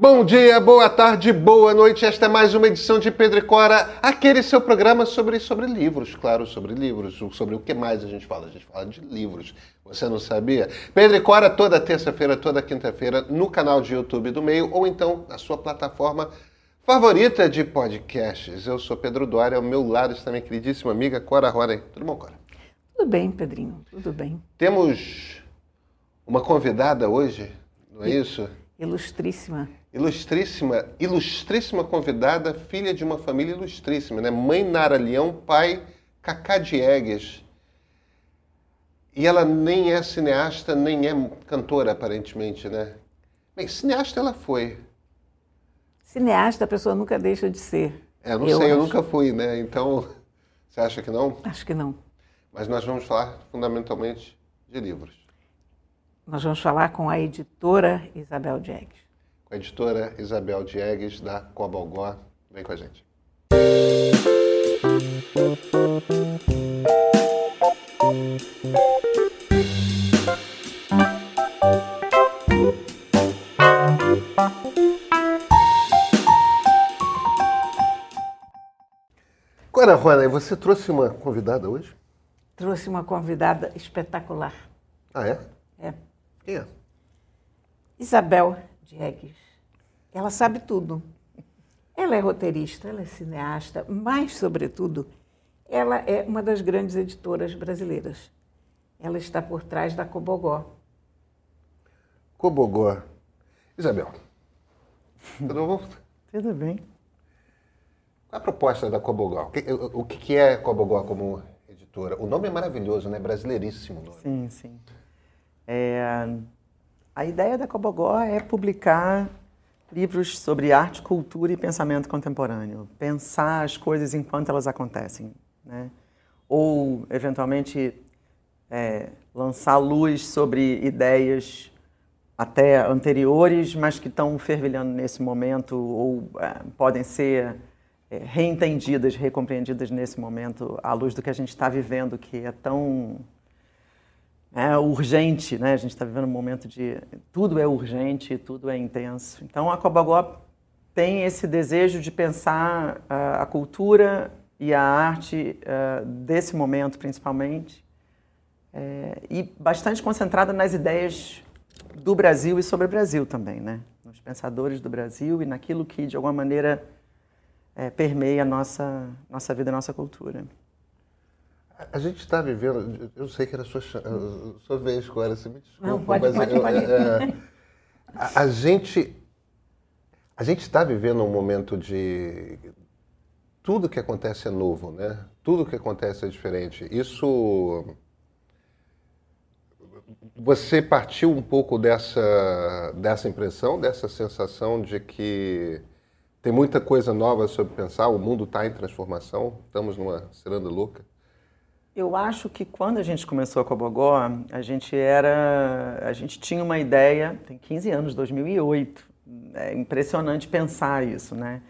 Bom dia, boa tarde, boa noite. Esta é mais uma edição de Pedro e Cora, aquele seu programa sobre, sobre livros, claro, sobre livros. Sobre o que mais a gente fala? A gente fala de livros. Você não sabia? Pedro e Cora toda terça-feira, toda quinta-feira, no canal de YouTube do Meio ou então na sua plataforma favorita de podcasts. Eu sou Pedro Duarte, ao meu lado está minha queridíssima amiga Cora Ronen. Tudo bom, Cora? Tudo bem, Pedrinho, tudo bem. Temos uma convidada hoje, não é isso? Ilustríssima. Ilustríssima, ilustríssima convidada, filha de uma família ilustríssima, né? Mãe Nara Leão, pai Cacá Diegues. E ela nem é cineasta, nem é cantora, aparentemente, né? Bem, cineasta ela foi. Cineasta a pessoa nunca deixa de ser. É, não eu sei, acho. eu nunca fui, né? Então, você acha que não? Acho que não. Mas nós vamos falar fundamentalmente de livros. Nós vamos falar com a editora Isabel Diegues com a editora Isabel Diegues, da Cobalgó. Vem com a gente. Agora, Rona, você trouxe uma convidada hoje? Trouxe uma convidada espetacular. Ah, é? É. Quem é? Isabel Diegues. Ela sabe tudo. Ela é roteirista, ela é cineasta, mas, sobretudo, ela é uma das grandes editoras brasileiras. Ela está por trás da Cobogó. Cobogó. Isabel, tudo bom? Tudo bem. Qual é a proposta da Cobogó? O que é Cobogó como editora? O nome é maravilhoso, né? Brasileiríssimo. Nome. Sim, sim. É, a ideia da Cobogó é publicar livros sobre arte, cultura e pensamento contemporâneo. Pensar as coisas enquanto elas acontecem. Né? Ou, eventualmente, é, lançar luz sobre ideias até anteriores, mas que estão fervilhando nesse momento ou é, podem ser é, reentendidas, recompreendidas nesse momento à luz do que a gente está vivendo, que é tão é urgente, né? A gente está vivendo um momento de tudo é urgente, tudo é intenso. Então a Cobagó tem esse desejo de pensar uh, a cultura e a arte uh, desse momento, principalmente, é, e bastante concentrada nas ideias do Brasil e sobre o Brasil também, né? Nos pensadores do Brasil e naquilo que de alguma maneira é, permeia a nossa nossa vida, a nossa cultura. A gente está vivendo, eu sei que era sua, sua vez, Cora, você me desculpa, Não, pode, mas pode, eu, pode. É, a, a, gente a gente está vivendo um momento de tudo que acontece é novo, né? Tudo que acontece é diferente. Isso você partiu um pouco dessa dessa impressão, dessa sensação de que tem muita coisa nova sobre pensar, o mundo está em transformação, estamos numa ciranda louca. Eu acho que quando a gente começou a Cobogó, a gente era, a gente tinha uma ideia, tem 15 anos, 2008. É impressionante pensar isso, né?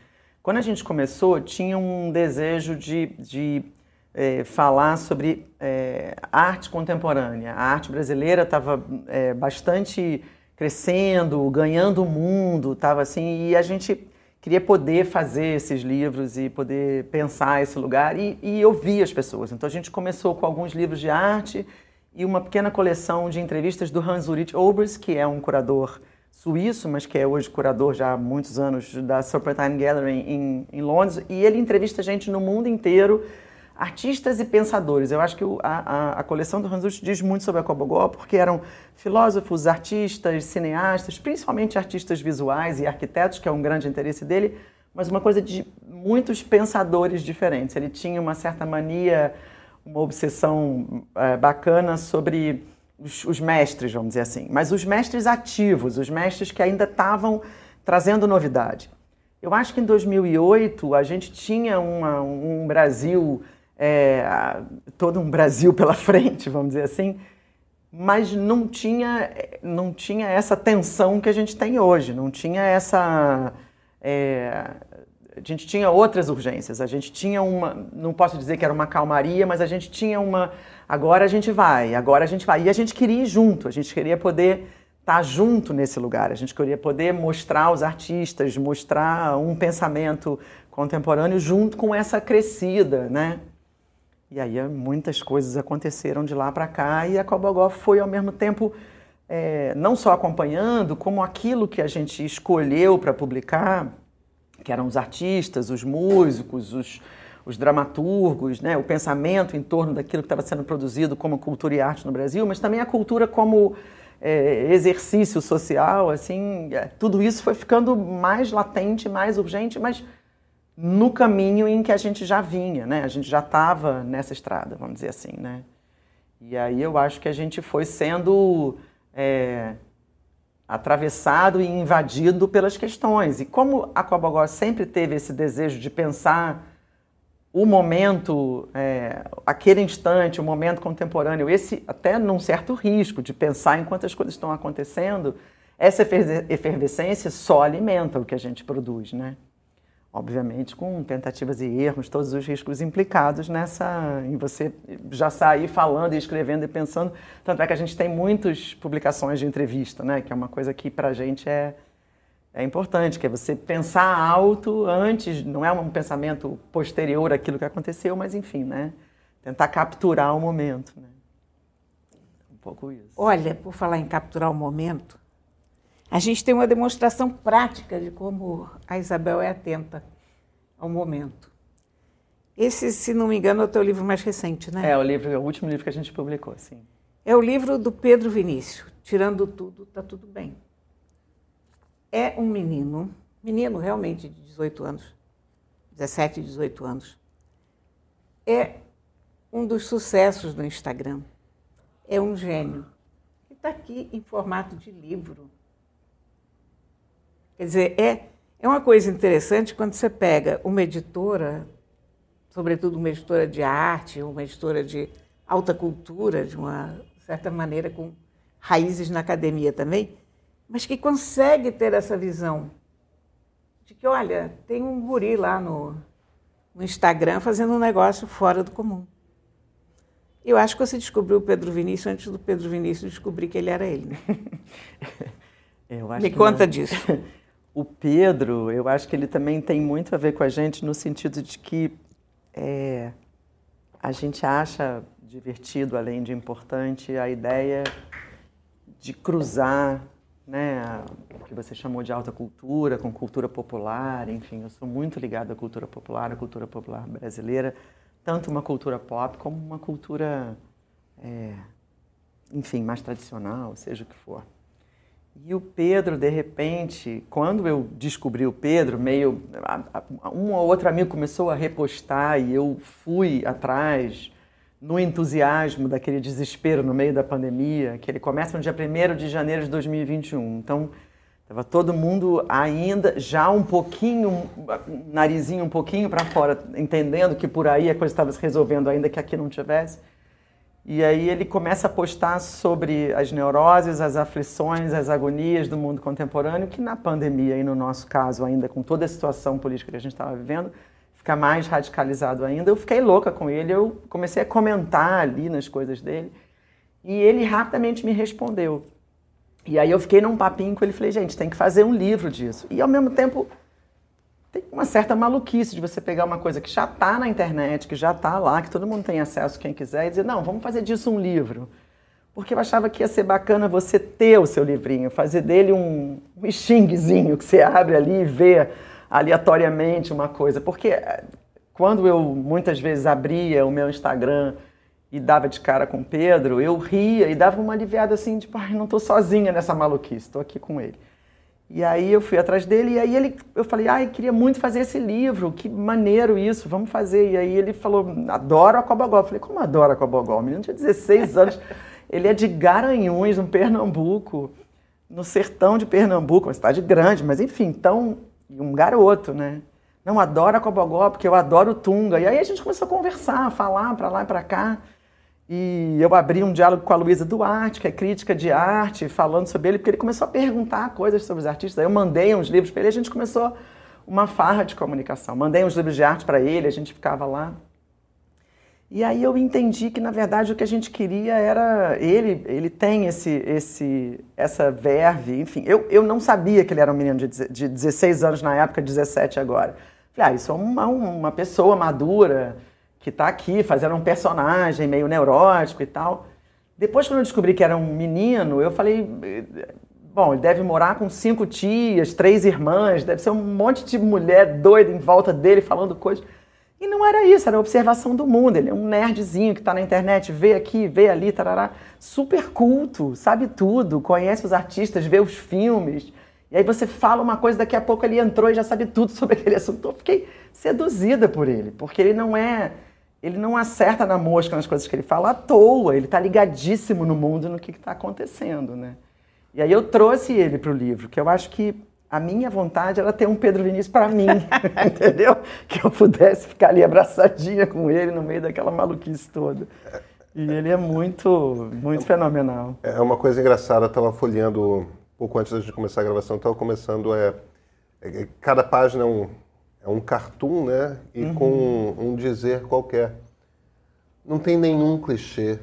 Quando a gente começou, tinha um desejo de, de é, falar sobre é, arte contemporânea. A arte brasileira estava é, bastante crescendo, ganhando o mundo, estava assim, e a gente queria poder fazer esses livros e poder pensar esse lugar e, e ouvir as pessoas. Então a gente começou com alguns livros de arte e uma pequena coleção de entrevistas do Hans-Ulrich Obers, que é um curador suíço, mas que é hoje curador já há muitos anos da Serpentine Gallery em, em Londres, e ele entrevista gente no mundo inteiro artistas e pensadores. Eu acho que a, a, a coleção do Ulrich diz muito sobre a Cobogó, porque eram filósofos, artistas, cineastas, principalmente artistas visuais e arquitetos, que é um grande interesse dele, mas uma coisa de muitos pensadores diferentes. Ele tinha uma certa mania, uma obsessão é, bacana sobre os, os mestres, vamos dizer assim, mas os mestres ativos, os mestres que ainda estavam trazendo novidade. Eu acho que em 2008 a gente tinha uma, um Brasil é, todo um Brasil pela frente, vamos dizer assim, mas não tinha, não tinha essa tensão que a gente tem hoje, não tinha essa. É, a gente tinha outras urgências, a gente tinha uma, não posso dizer que era uma calmaria, mas a gente tinha uma, agora a gente vai, agora a gente vai. E a gente queria ir junto, a gente queria poder estar junto nesse lugar. A gente queria poder mostrar os artistas, mostrar um pensamento contemporâneo junto com essa crescida, né? E aí muitas coisas aconteceram de lá para cá e a Cobogó foi ao mesmo tempo é, não só acompanhando, como aquilo que a gente escolheu para publicar, que eram os artistas, os músicos, os, os dramaturgos, né, o pensamento em torno daquilo que estava sendo produzido como cultura e arte no Brasil, mas também a cultura como é, exercício social, assim, tudo isso foi ficando mais latente, mais urgente, mas no caminho em que a gente já vinha, né? A gente já estava nessa estrada, vamos dizer assim, né? E aí eu acho que a gente foi sendo é, atravessado e invadido pelas questões. E como a Cobogó sempre teve esse desejo de pensar o momento, é, aquele instante, o momento contemporâneo, esse até num certo risco de pensar enquanto as coisas estão acontecendo, essa efervescência só alimenta o que a gente produz, né? Obviamente com tentativas e erros, todos os riscos implicados nessa, em você já sair falando e escrevendo e pensando. Tanto é que a gente tem muitas publicações de entrevista, né? Que é uma coisa que para a gente é é importante, que é você pensar alto antes, não é um pensamento posterior àquilo que aconteceu, mas enfim, né? Tentar capturar o momento, né? Um pouco isso. Olha, por falar em capturar o momento, a gente tem uma demonstração prática de como a Isabel é atenta ao momento. Esse, se não me engano, é o teu livro mais recente, né? É, o livro, é o último livro que a gente publicou, sim. É o livro do Pedro Vinícius, Tirando Tudo, Tá Tudo Bem é um menino, menino realmente de 18 anos, 17, 18 anos. É um dos sucessos do Instagram. É um gênio. E está aqui em formato de livro. Quer dizer, é, é uma coisa interessante quando você pega uma editora, sobretudo uma editora de arte, uma editora de alta cultura, de uma certa maneira, com raízes na academia também, mas que consegue ter essa visão de que, olha, tem um guri lá no, no Instagram fazendo um negócio fora do comum. Eu acho que você descobriu o Pedro Vinícius antes do Pedro Vinícius descobrir que ele era ele. Né? Me conta não. disso. O Pedro, eu acho que ele também tem muito a ver com a gente no sentido de que é, a gente acha divertido, além de importante, a ideia de cruzar né, o que você chamou de alta cultura, com cultura popular, enfim, eu sou muito ligado à cultura popular, à cultura popular brasileira, tanto uma cultura pop como uma cultura, é, enfim, mais tradicional, seja o que for. E o Pedro, de repente, quando eu descobri o Pedro, meio um ou outro amigo começou a repostar e eu fui atrás no entusiasmo daquele desespero no meio da pandemia, que ele começa no dia 1 de janeiro de 2021. Então, estava todo mundo ainda já um pouquinho, narizinho um pouquinho para fora, entendendo que por aí a coisa estava se resolvendo, ainda que aqui não tivesse. E aí ele começa a postar sobre as neuroses, as aflições, as agonias do mundo contemporâneo, que na pandemia e no nosso caso ainda com toda a situação política que a gente estava vivendo, ficar mais radicalizado ainda, eu fiquei louca com ele. Eu comecei a comentar ali nas coisas dele e ele rapidamente me respondeu. E aí eu fiquei num papinho com ele falei, gente, tem que fazer um livro disso. E ao mesmo tempo tem uma certa maluquice de você pegar uma coisa que já está na internet, que já está lá, que todo mundo tem acesso, quem quiser, e dizer, não, vamos fazer disso um livro. Porque eu achava que ia ser bacana você ter o seu livrinho, fazer dele um, um xinguezinho que você abre ali e vê aleatoriamente uma coisa. Porque eh, quando eu muitas vezes abria o meu Instagram e dava de cara com o Pedro, eu ria e dava uma aliviada assim, tipo, ai, não estou sozinha nessa maluquice, estou aqui com ele. E aí eu fui atrás dele e aí ele, eu falei, ai, queria muito fazer esse livro, que maneiro isso, vamos fazer. E aí ele falou, adoro a Cobogó. Eu falei, como adoro a Cobogó? O menino tinha 16 anos, ele é de Garanhuns, no Pernambuco, no sertão de Pernambuco, uma cidade grande, mas enfim, então um garoto, né? Não, adoro a Cobogó porque eu adoro o Tunga. E aí a gente começou a conversar, a falar para lá e para cá. E eu abri um diálogo com a Luísa Duarte, que é crítica de arte, falando sobre ele, porque ele começou a perguntar coisas sobre os artistas. Aí eu mandei uns livros para ele a gente começou uma farra de comunicação. Mandei uns livros de arte para ele, a gente ficava lá. E aí eu entendi que na verdade o que a gente queria era ele ele tem esse esse essa verve, enfim. Eu, eu não sabia que ele era um menino de, de 16 anos na época, 17 agora. Falei, ah, isso é uma, uma pessoa madura que está aqui fazendo um personagem meio neurótico e tal. Depois quando eu descobri que era um menino, eu falei, bom, ele deve morar com cinco tias, três irmãs, deve ser um monte de mulher doida em volta dele falando coisas. E não era isso, era observação do mundo. Ele é um nerdzinho que está na internet, vê aqui, vê ali, tarará. Super culto, sabe tudo, conhece os artistas, vê os filmes. E aí você fala uma coisa, daqui a pouco ele entrou e já sabe tudo sobre aquele assunto. Eu fiquei seduzida por ele, porque ele não é. Ele não acerta na mosca nas coisas que ele fala à toa, ele está ligadíssimo no mundo no que está acontecendo, né? E aí eu trouxe ele para o livro, que eu acho que a minha vontade era ter um Pedro Vinícius para mim, entendeu? Que eu pudesse ficar ali abraçadinha com ele no meio daquela maluquice toda. E ele é muito, muito fenomenal. É uma coisa engraçada, eu estava folheando pouco antes de começar a gravação, estava começando, é, é, cada página é um, é um cartoon, né? E uhum. com um, dizer qualquer. Não tem nenhum clichê,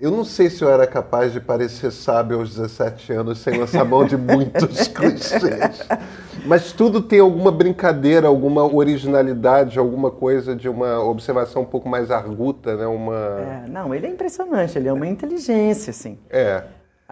eu não sei se eu era capaz de parecer sábio aos 17 anos sem lançar mão de muitos clichês. Mas tudo tem alguma brincadeira, alguma originalidade, alguma coisa de uma observação um pouco mais arguta, né? Uma... É, não, ele é impressionante, ele é uma inteligência, assim. É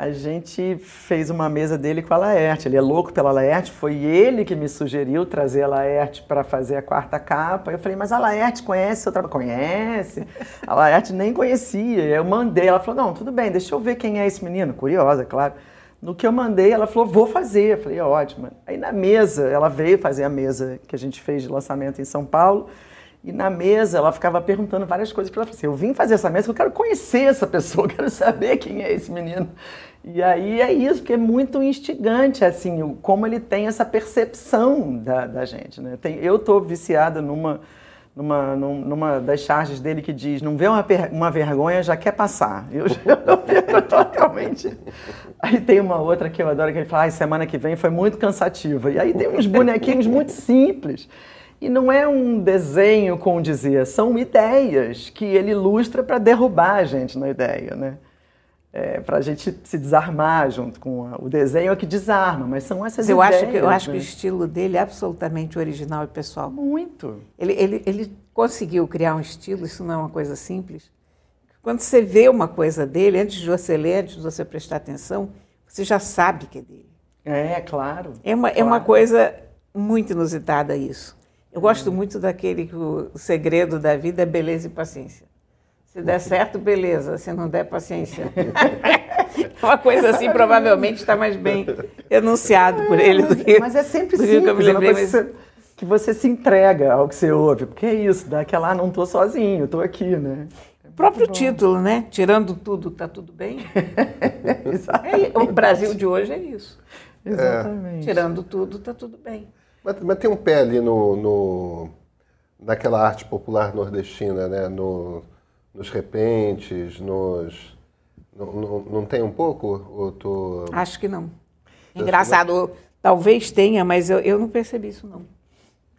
a gente fez uma mesa dele com a Laerte. Ele é louco pela Laerte, foi ele que me sugeriu trazer a Laerte para fazer a quarta capa. Eu falei, mas a Laerte conhece seu trabalho? Conhece? A Laerte nem conhecia. Eu mandei, ela falou, não, tudo bem, deixa eu ver quem é esse menino. Curiosa, claro. No que eu mandei, ela falou, vou fazer. Eu falei, ótimo. Aí na mesa, ela veio fazer a mesa que a gente fez de lançamento em São Paulo. E na mesa ela ficava perguntando várias coisas para ela. Assim, eu vim fazer essa mesa, eu quero conhecer essa pessoa, eu quero saber quem é esse menino. E aí é isso, porque é muito instigante, assim, como ele tem essa percepção da, da gente, né? Tem, eu estou viciada numa, numa, numa das charges dele que diz, não vê uma, uma vergonha, já quer passar. Eu, eu fico totalmente... Aí tem uma outra que eu adoro, que ele fala, ah, semana que vem foi muito cansativa. E aí tem uns bonequinhos muito simples. E não é um desenho com dizer, são ideias que ele ilustra para derrubar a gente na ideia, né? É, para a gente se desarmar junto com a, o desenho é que desarma, mas são essas eu ideias. Acho que, eu acho que o né? estilo dele é absolutamente original e pessoal. Muito. Ele, ele, ele conseguiu criar um estilo, isso não é uma coisa simples. Quando você vê uma coisa dele, antes de você ler, antes de você prestar atenção, você já sabe que é dele. É, claro. É uma, claro. é uma coisa muito inusitada isso. Eu gosto muito daquele que o segredo da vida é beleza e paciência. Se der certo, beleza. Se não der, paciência. Uma coisa assim provavelmente está mais bem enunciado por ele do que. Mas é sempre simples, que eu me lembrei, mas... que você se entrega ao que você ouve. Porque é isso, dá aquela, ah, não estou sozinho, estou aqui, né? É o próprio bom. título, né? Tirando tudo, está tudo bem. é, o Brasil de hoje é isso. Exatamente. Tirando tudo, está tudo bem. Mas, mas, tem um pé ali no, no, naquela arte popular nordestina, né? No, nos repentes, nos. No, no, não tem um pouco? Ou tô... Acho que não. Engraçado, talvez tenha, mas eu, eu não percebi isso não.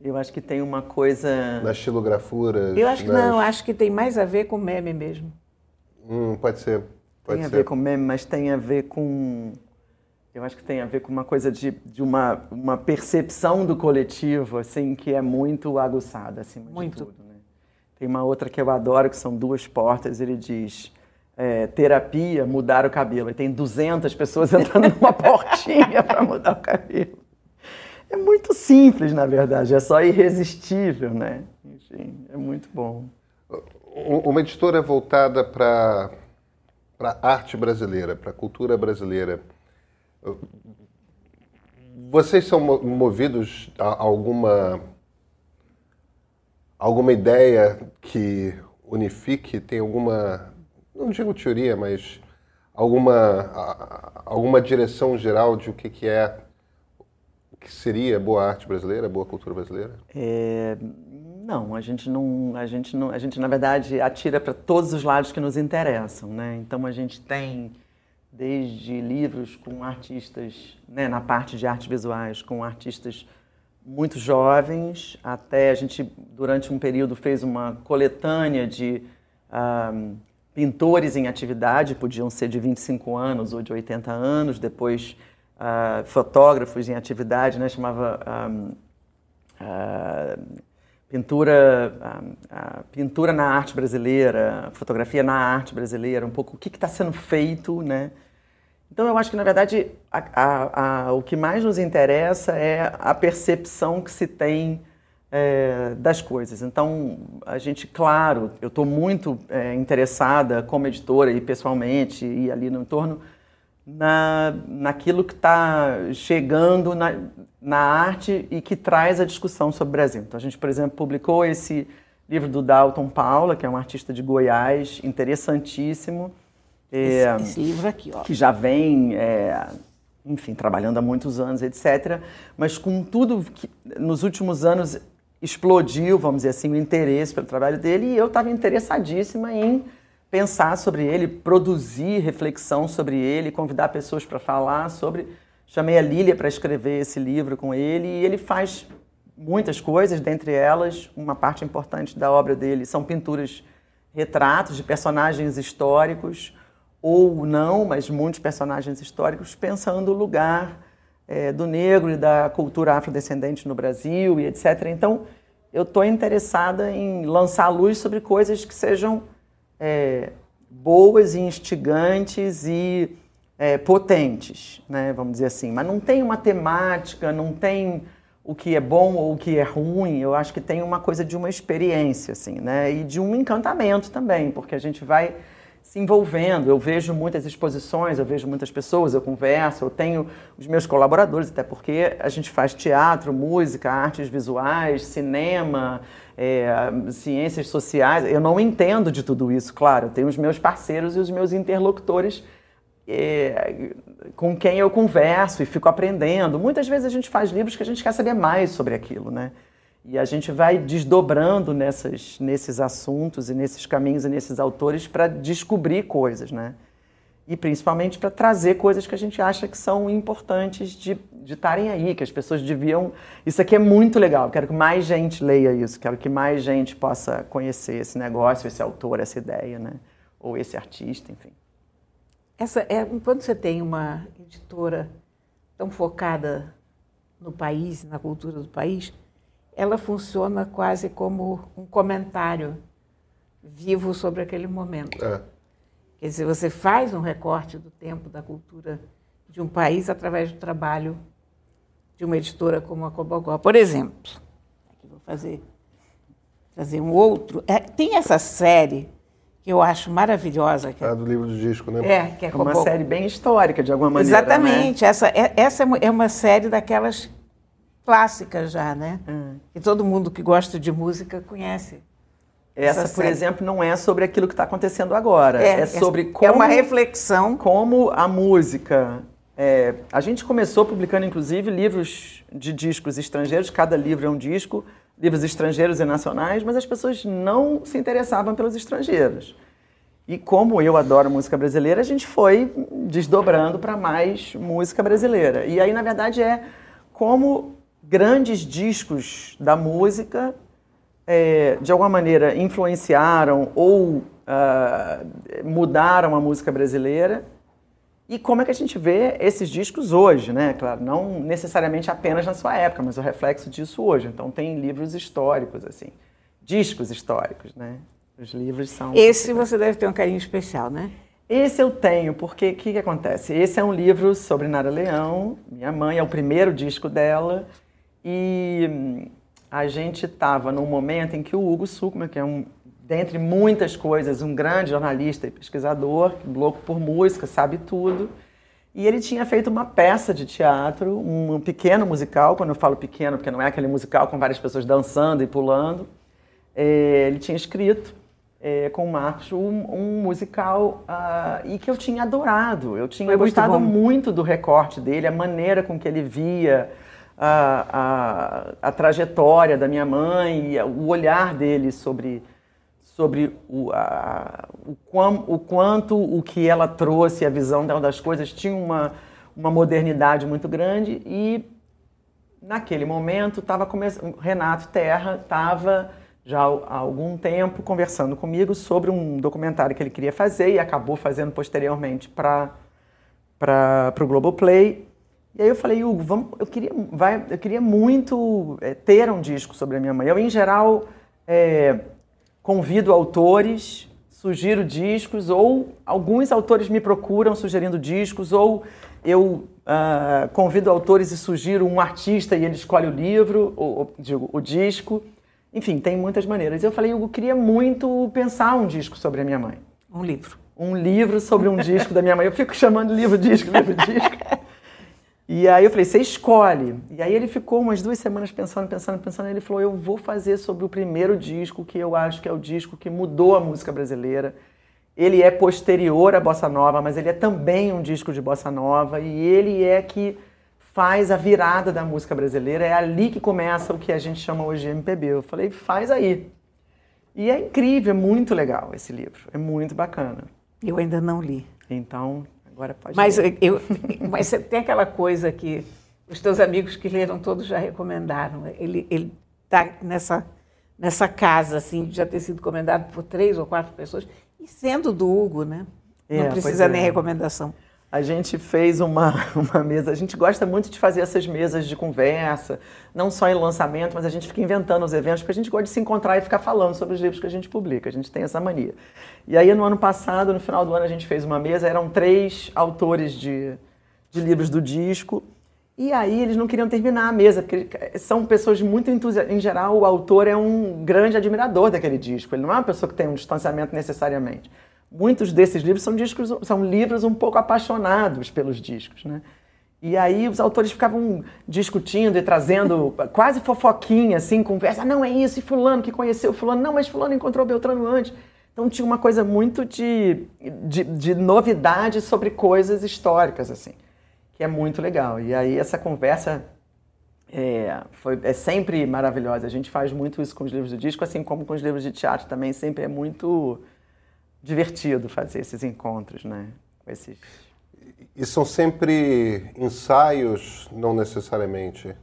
Eu acho que tem uma coisa. Nas estilografuras? Eu acho que nas... não, acho que tem mais a ver com meme mesmo. Hum, pode ser. Pode tem ser. a ver com meme, mas tem a ver com eu acho que tem a ver com uma coisa de, de uma, uma percepção do coletivo, assim, que é muito aguçada, acima muito. de tudo. Né? Tem uma outra que eu adoro, que são duas portas, ele diz... É, terapia, mudar o cabelo. E tem 200 pessoas entrando numa portinha para mudar o cabelo. É muito simples, na verdade, é só irresistível, né? Enfim, é muito bom. Uma editora voltada para a arte brasileira, para a cultura brasileira. Vocês são movidos a alguma alguma ideia que unifique? Tem alguma, não digo teoria, mas alguma alguma direção geral de o que, que é o que seria boa arte brasileira, boa cultura brasileira? É, não, a gente não, a gente não, a gente na verdade atira para todos os lados que nos interessam, né? Então a gente tem desde livros com artistas, né, na parte de artes visuais, com artistas muito jovens, até a gente, durante um período, fez uma coletânea de um, pintores em atividade, podiam ser de 25 anos ou de 80 anos, depois uh, fotógrafos em atividade, né, chamava um, uh, pintura, uh, pintura na arte brasileira, fotografia na arte brasileira, um pouco o que está sendo feito, né? Então eu acho que na verdade a, a, a, o que mais nos interessa é a percepção que se tem é, das coisas. Então, a gente, claro, eu estou muito é, interessada como editora e pessoalmente e ali no entorno na, naquilo que está chegando na, na arte e que traz a discussão sobre o Brasil. Então, a gente, por exemplo, publicou esse livro do Dalton Paula, que é um artista de Goiás, interessantíssimo. É, esse, esse, livro aqui, ó. Que já vem é, enfim, trabalhando há muitos anos, etc. Mas com tudo que nos últimos anos explodiu, vamos dizer assim, o interesse pelo trabalho dele e eu estava interessadíssima em pensar sobre ele, produzir reflexão sobre ele, convidar pessoas para falar sobre. Chamei a Lília para escrever esse livro com ele e ele faz muitas coisas, dentre elas, uma parte importante da obra dele são pinturas, retratos de personagens históricos, ou não, mas muitos personagens históricos, pensando o lugar é, do negro e da cultura afrodescendente no Brasil e etc. Então, eu estou interessada em lançar luz sobre coisas que sejam é, boas e instigantes e é, potentes, né, vamos dizer assim. Mas não tem uma temática, não tem o que é bom ou o que é ruim. Eu acho que tem uma coisa de uma experiência, assim, né, e de um encantamento também, porque a gente vai se envolvendo. Eu vejo muitas exposições, eu vejo muitas pessoas, eu converso, eu tenho os meus colaboradores, até porque a gente faz teatro, música, artes visuais, cinema, é, ciências sociais. Eu não entendo de tudo isso, claro. Eu tenho os meus parceiros e os meus interlocutores é, com quem eu converso e fico aprendendo. Muitas vezes a gente faz livros que a gente quer saber mais sobre aquilo, né? E a gente vai desdobrando nessas, nesses assuntos e nesses caminhos e nesses autores para descobrir coisas, né? E principalmente para trazer coisas que a gente acha que são importantes de estarem aí, que as pessoas deviam. Isso aqui é muito legal, quero que mais gente leia isso, quero que mais gente possa conhecer esse negócio, esse autor, essa ideia, né? Ou esse artista, enfim. Essa é, quando você tem uma editora tão focada no país, na cultura do país, ela funciona quase como um comentário vivo sobre aquele momento. É. Quer dizer, você faz um recorte do tempo da cultura de um país através do trabalho de uma editora como a Cobogó. Por exemplo, aqui vou fazer trazer um outro. É, tem essa série que eu acho maravilhosa. Que é, é do livro do disco, né? É, que é, é uma série bem histórica, de alguma maneira. Exatamente. Né? Essa, é, essa é uma série daquelas clássica já, né? Hum. E todo mundo que gosta de música conhece. Essa, essa por exemplo, não é sobre aquilo que está acontecendo agora. É, é sobre como. É uma reflexão. Como a música. É, a gente começou publicando, inclusive, livros de discos estrangeiros, cada livro é um disco, livros estrangeiros e nacionais, mas as pessoas não se interessavam pelos estrangeiros. E como eu adoro música brasileira, a gente foi desdobrando para mais música brasileira. E aí, na verdade, é como grandes discos da música, é, de alguma maneira, influenciaram ou uh, mudaram a música brasileira. E como é que a gente vê esses discos hoje, né? Claro, não necessariamente apenas na sua época, mas o reflexo disso hoje. Então tem livros históricos, assim, discos históricos, né? Os livros são. Esse você deve ter um carinho especial, né? Esse eu tenho, porque o que, que acontece? Esse é um livro sobre Nara Leão, minha mãe, é o primeiro disco dela. E hum, a gente estava num momento em que o Hugo Suckman, que é um, dentre muitas coisas, um grande jornalista e pesquisador, louco por música, sabe tudo, e ele tinha feito uma peça de teatro, um pequeno musical, quando eu falo pequeno, porque não é aquele musical com várias pessoas dançando e pulando. É, ele tinha escrito é, com o Marcos um, um musical uh, e que eu tinha adorado. Eu tinha Foi gostado muito, muito, do recorte dele, a maneira com que ele via a, a, a trajetória da minha mãe, o olhar dele sobre, sobre o, a, o, quam, o quanto o que ela trouxe, a visão dela das coisas, tinha uma, uma modernidade muito grande e naquele momento, estava começando. Renato Terra estava já há algum tempo conversando comigo sobre um documentário que ele queria fazer e acabou fazendo posteriormente para o Globoplay. E aí eu falei, Hugo, vamos, eu, queria, vai, eu queria muito é, ter um disco sobre a minha mãe. Eu, em geral, é, convido autores, sugiro discos, ou alguns autores me procuram sugerindo discos, ou eu uh, convido autores e sugiro um artista e ele escolhe o livro, ou, ou digo, o disco. Enfim, tem muitas maneiras. Eu falei, eu queria muito pensar um disco sobre a minha mãe. Um livro. Um livro sobre um disco da minha mãe. Eu fico chamando livro-disco, livro-disco. E aí eu falei, você escolhe. E aí ele ficou umas duas semanas pensando, pensando, pensando. E ele falou, eu vou fazer sobre o primeiro disco, que eu acho que é o disco que mudou a música brasileira. Ele é posterior à Bossa Nova, mas ele é também um disco de Bossa Nova. E ele é que faz a virada da música brasileira. É ali que começa o que a gente chama hoje de MPB. Eu falei, faz aí. E é incrível, é muito legal esse livro. É muito bacana. Eu ainda não li. Então, agora pode mas ler. Eu, mas tem aquela coisa que os teus amigos que leram todos já recomendaram. Ele está nessa, nessa casa, assim, de já ter sido recomendado por três ou quatro pessoas. E sendo do Hugo, né? Não é, precisa nem é. recomendação a gente fez uma, uma mesa. A gente gosta muito de fazer essas mesas de conversa, não só em lançamento, mas a gente fica inventando os eventos, porque a gente gosta de se encontrar e ficar falando sobre os livros que a gente publica. A gente tem essa mania. E aí, no ano passado, no final do ano, a gente fez uma mesa, eram três autores de, de livros do disco. E aí eles não queriam terminar a mesa, porque são pessoas muito entusiastas. Em geral, o autor é um grande admirador daquele disco. Ele não é uma pessoa que tem um distanciamento necessariamente muitos desses livros são discos, são livros um pouco apaixonados pelos discos, né? E aí os autores ficavam discutindo e trazendo quase fofoquinha, assim, conversa. Não, é isso, e fulano que conheceu fulano. Não, mas fulano encontrou Beltrano antes. Então tinha uma coisa muito de, de, de novidade sobre coisas históricas, assim, que é muito legal. E aí essa conversa é, foi, é sempre maravilhosa. A gente faz muito isso com os livros do disco, assim como com os livros de teatro também, sempre é muito divertido fazer esses encontros, né? Com esses... E são sempre ensaios, não necessariamente?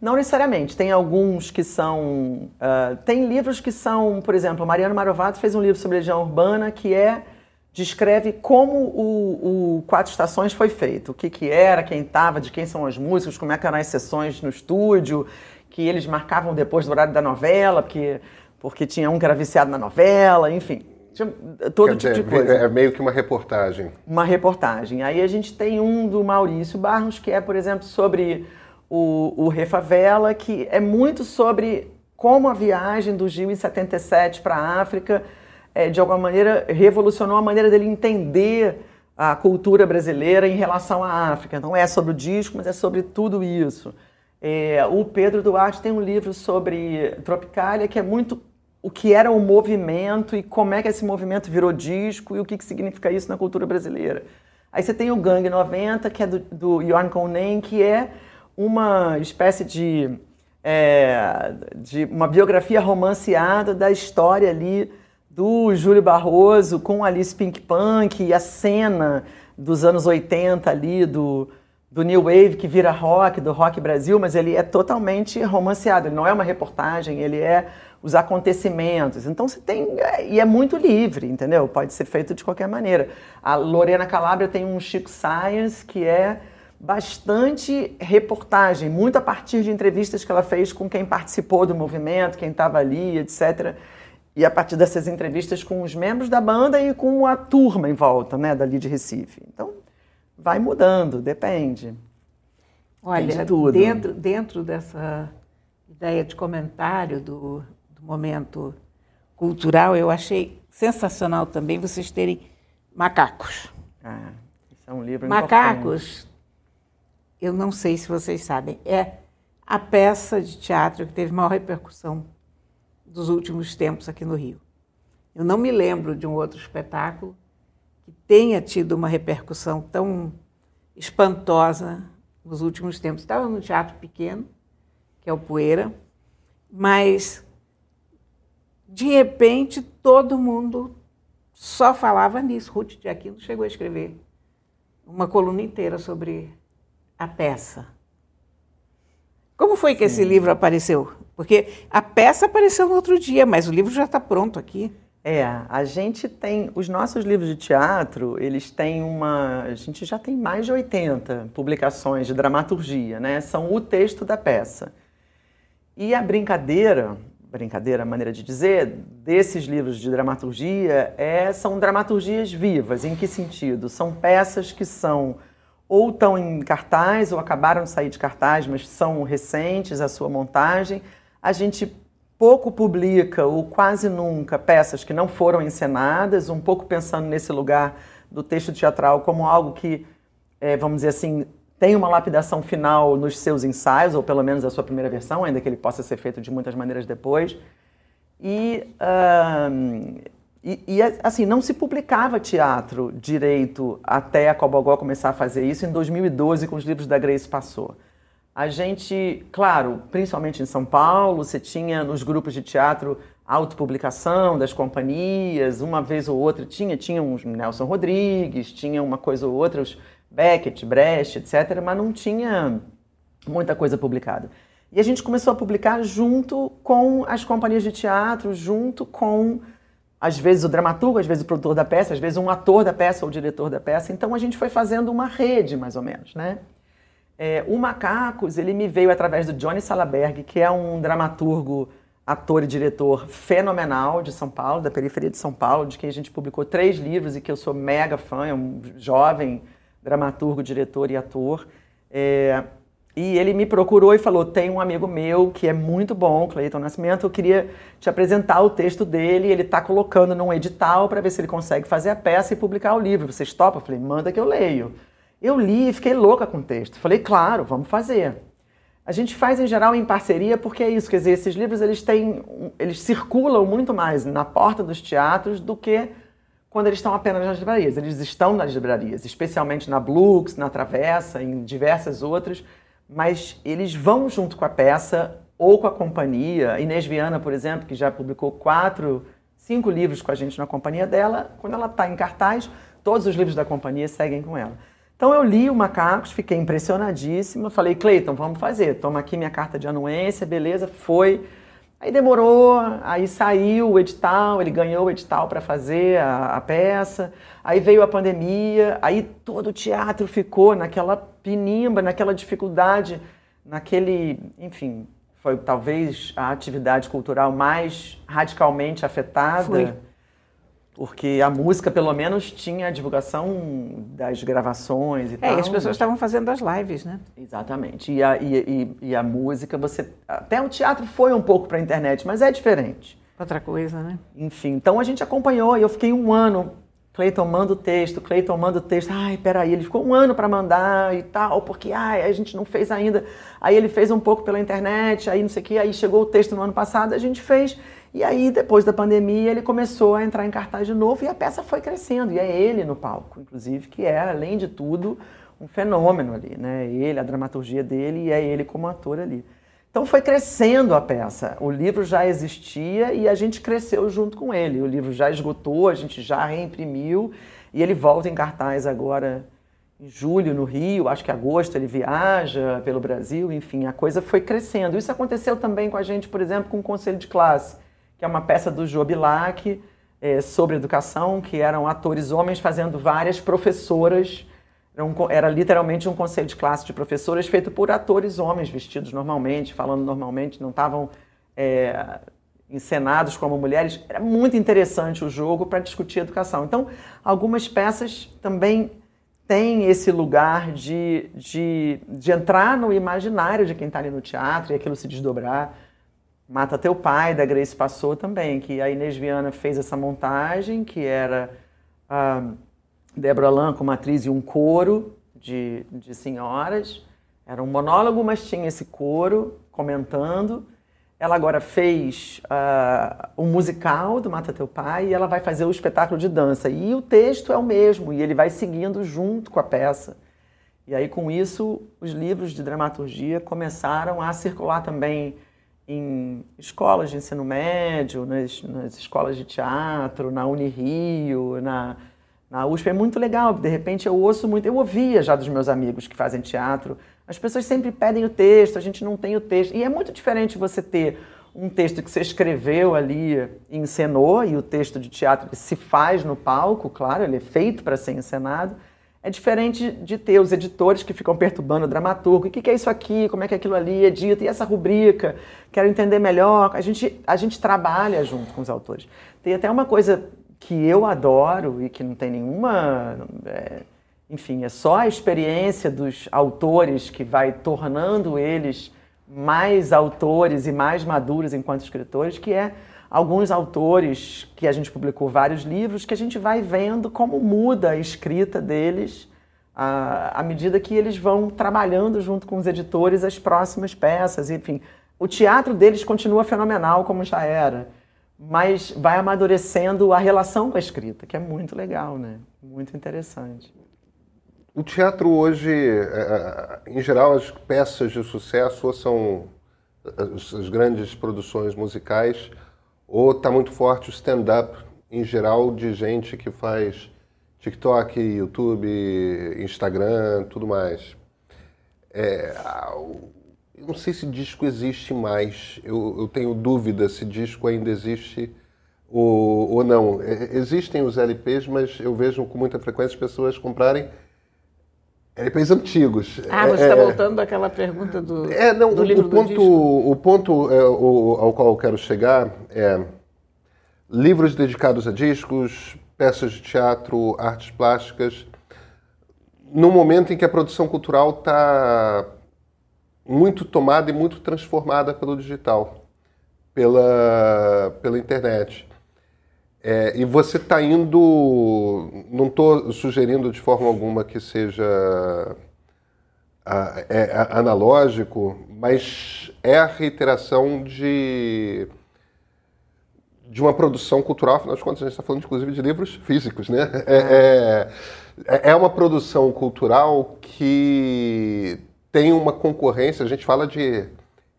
Não necessariamente. Tem alguns que são. Uh, tem livros que são, por exemplo, Mariano Marovato fez um livro sobre legião urbana que é descreve como o, o, Quatro Estações foi feito, o que, que era, quem estava, de quem são as músicas, como é que eram as sessões no estúdio, que eles marcavam depois do horário da novela, porque, porque tinha um que era viciado na novela, enfim. Todo tipo de coisa. É meio que uma reportagem. Uma reportagem. Aí a gente tem um do Maurício Barros, que é, por exemplo, sobre o, o Refavela, que é muito sobre como a viagem do Gil em 77 para a África, é, de alguma maneira, revolucionou a maneira dele entender a cultura brasileira em relação à África. Não é sobre o disco, mas é sobre tudo isso. É, o Pedro Duarte tem um livro sobre Tropicália que é muito o que era o movimento e como é que esse movimento virou disco e o que, que significa isso na cultura brasileira. Aí você tem o Gangue 90, que é do, do Jorn Conen, que é uma espécie de, é, de uma biografia romanceada da história ali do Júlio Barroso com Alice Pink Punk e a cena dos anos 80 ali do, do New Wave que vira rock, do rock Brasil, mas ele é totalmente romanceado, ele não é uma reportagem, ele é os acontecimentos. Então você tem. É, e é muito livre, entendeu? Pode ser feito de qualquer maneira. A Lorena Calabria tem um Chico Science que é bastante reportagem, muito a partir de entrevistas que ela fez com quem participou do movimento, quem estava ali, etc. E a partir dessas entrevistas com os membros da banda e com a turma em volta, né, dali de Recife. Então, vai mudando, depende. Olha, de dentro, dentro dessa ideia de comentário do, momento cultural, eu achei sensacional também vocês terem macacos. Ah, isso é um livro Macacos, importante. eu não sei se vocês sabem, é a peça de teatro que teve maior repercussão dos últimos tempos aqui no Rio. Eu não me lembro de um outro espetáculo que tenha tido uma repercussão tão espantosa nos últimos tempos. Estava no teatro pequeno, que é o Poeira, mas de repente, todo mundo só falava nisso. Ruth de Aquino chegou a escrever uma coluna inteira sobre a peça. Como foi que esse livro apareceu? Porque a peça apareceu no outro dia, mas o livro já está pronto aqui. É, a gente tem. Os nossos livros de teatro, eles têm uma. A gente já tem mais de 80 publicações de dramaturgia, né? São o texto da peça. E a brincadeira, brincadeira, maneira de dizer, desses livros de dramaturgia é, são dramaturgias vivas. Em que sentido? São peças que são ou estão em cartaz ou acabaram de sair de cartaz, mas são recentes a sua montagem. A gente pouco publica ou quase nunca peças que não foram encenadas, um pouco pensando nesse lugar do texto teatral como algo que, é, vamos dizer assim, tem uma lapidação final nos seus ensaios, ou pelo menos a sua primeira versão, ainda que ele possa ser feito de muitas maneiras depois. E, uh, e, e, assim, não se publicava teatro direito até a Cobogó começar a fazer isso em 2012, com os livros da Grace Passou. A gente, claro, principalmente em São Paulo, você tinha nos grupos de teatro autopublicação das companhias, uma vez ou outra tinha, tinha uns Nelson Rodrigues, tinha uma coisa ou outra, os Beckett, Brecht, etc., mas não tinha muita coisa publicada. E a gente começou a publicar junto com as companhias de teatro, junto com, às vezes, o dramaturgo, às vezes o produtor da peça, às vezes um ator da peça ou o diretor da peça. Então a gente foi fazendo uma rede, mais ou menos, né? É, o Macacos, ele me veio através do Johnny Salaberg, que é um dramaturgo, ator e diretor fenomenal de São Paulo, da periferia de São Paulo, de quem a gente publicou três livros e que eu sou mega fã, é um jovem dramaturgo, diretor e ator. É, e ele me procurou e falou: tem um amigo meu que é muito bom, Cleiton Nascimento, eu queria te apresentar o texto dele. Ele está colocando num edital para ver se ele consegue fazer a peça e publicar o livro. Vocês topam? Eu falei: manda que eu leio. Eu li e fiquei louca com o texto. Falei, claro, vamos fazer. A gente faz em geral em parceria porque é isso, quer dizer, esses livros eles têm, eles circulam muito mais na porta dos teatros do que quando eles estão apenas nas livrarias. Eles estão nas livrarias, especialmente na Blux, na Travessa, em diversas outras, mas eles vão junto com a peça ou com a companhia. Inês Viana, por exemplo, que já publicou quatro, cinco livros com a gente na companhia dela, quando ela está em cartaz, todos os livros da companhia seguem com ela. Então eu li o Macacos, fiquei impressionadíssima, falei, Cleiton, vamos fazer, toma aqui minha carta de anuência, beleza, foi. Aí demorou, aí saiu o edital, ele ganhou o edital para fazer a, a, peça, aí veio a pandemia, aí todo o teatro ficou naquela pinimba, naquela dificuldade, naquele, enfim, foi talvez a atividade cultural mais radicalmente afetada. Foi porque a música, pelo menos, tinha a divulgação das gravações e é, tal. É, as pessoas estavam fazendo as lives, né? Exatamente. E a, e, e, e a música, você. Até o teatro foi um pouco para a internet, mas é diferente. Outra coisa, né? Enfim, então a gente acompanhou e eu fiquei um ano. Cleiton manda o texto, Cleiton manda o texto. Ai, peraí, ele ficou um ano para mandar e tal, porque ai, a gente não fez ainda. Aí ele fez um pouco pela internet, aí não sei o que, aí chegou o texto no ano passado, a gente fez. E aí, depois da pandemia, ele começou a entrar em cartaz de novo e a peça foi crescendo. E é ele no palco, inclusive, que é, além de tudo, um fenômeno ali, né? Ele, a dramaturgia dele e é ele como ator ali. Então foi crescendo a peça. O livro já existia e a gente cresceu junto com ele. O livro já esgotou, a gente já reimprimiu e ele volta em cartaz agora em julho no Rio, acho que agosto ele viaja pelo Brasil, enfim, a coisa foi crescendo. Isso aconteceu também com a gente, por exemplo, com o Conselho de Classe que é uma peça do Jobilac é, sobre educação, que eram atores homens fazendo várias professoras. Era, um, era, literalmente um conselho de classe de professoras feito por atores homens, vestidos normalmente, falando normalmente, não estavam é, encenados como mulheres. Era muito interessante o jogo para discutir educação. Então, algumas peças também têm esse lugar de, de, de entrar no imaginário de quem está ali no teatro e aquilo se desdobrar. Mata Teu Pai, da Grace Passou também, que a Inês Viana fez essa montagem, que era a Débora Lan como atriz e um coro de, de senhoras. Era um monólogo, mas tinha esse coro comentando. Ela agora fez uh, um musical do Mata Teu Pai e ela vai fazer o espetáculo de dança. E o texto é o mesmo, e ele vai seguindo junto com a peça. E aí, com isso, os livros de dramaturgia começaram a circular também em escolas de ensino médio, nas, nas escolas de teatro, na Unirio, na, na USP. É muito legal, de repente eu ouço muito, eu ouvia já dos meus amigos que fazem teatro, As pessoas sempre pedem o texto, a gente não tem o texto. E é muito diferente você ter um texto que você escreveu ali encenou, e o texto de teatro se faz no palco, claro, ele é feito para ser encenado. É diferente de ter os editores que ficam perturbando o dramaturgo. O que é isso aqui? Como é que aquilo ali é dito? E essa rubrica? Quero entender melhor. A gente, a gente trabalha junto com os autores. Tem até uma coisa que eu adoro e que não tem nenhuma. É, enfim, é só a experiência dos autores que vai tornando eles mais autores e mais maduros enquanto escritores, que é alguns autores que a gente publicou vários livros, que a gente vai vendo como muda a escrita deles à, à medida que eles vão trabalhando junto com os editores as próximas peças, enfim. O teatro deles continua fenomenal como já era, mas vai amadurecendo a relação com a escrita, que é muito legal, né? Muito interessante. O teatro hoje, é, é, em geral, as peças de sucesso ou são as grandes produções musicais, ou está muito forte o stand-up em geral de gente que faz TikTok, YouTube, Instagram, tudo mais. É, eu não sei se disco existe mais. Eu, eu tenho dúvida se disco ainda existe ou, ou não. Existem os LPs, mas eu vejo com muita frequência as pessoas comprarem LPs antigos. Ah, você está é, é, voltando àquela pergunta do, é, não, do livro o ponto, do O ponto é, o, ao qual eu quero chegar é livros dedicados a discos, peças de teatro, artes plásticas, no momento em que a produção cultural está muito tomada e muito transformada pelo digital, pela, pela internet. É, e você está indo. Não estou sugerindo de forma alguma que seja a, é, a, analógico, mas é a reiteração de, de uma produção cultural, afinal de contas, a gente está falando inclusive de livros físicos, né? É, é, é uma produção cultural que tem uma concorrência, a gente fala de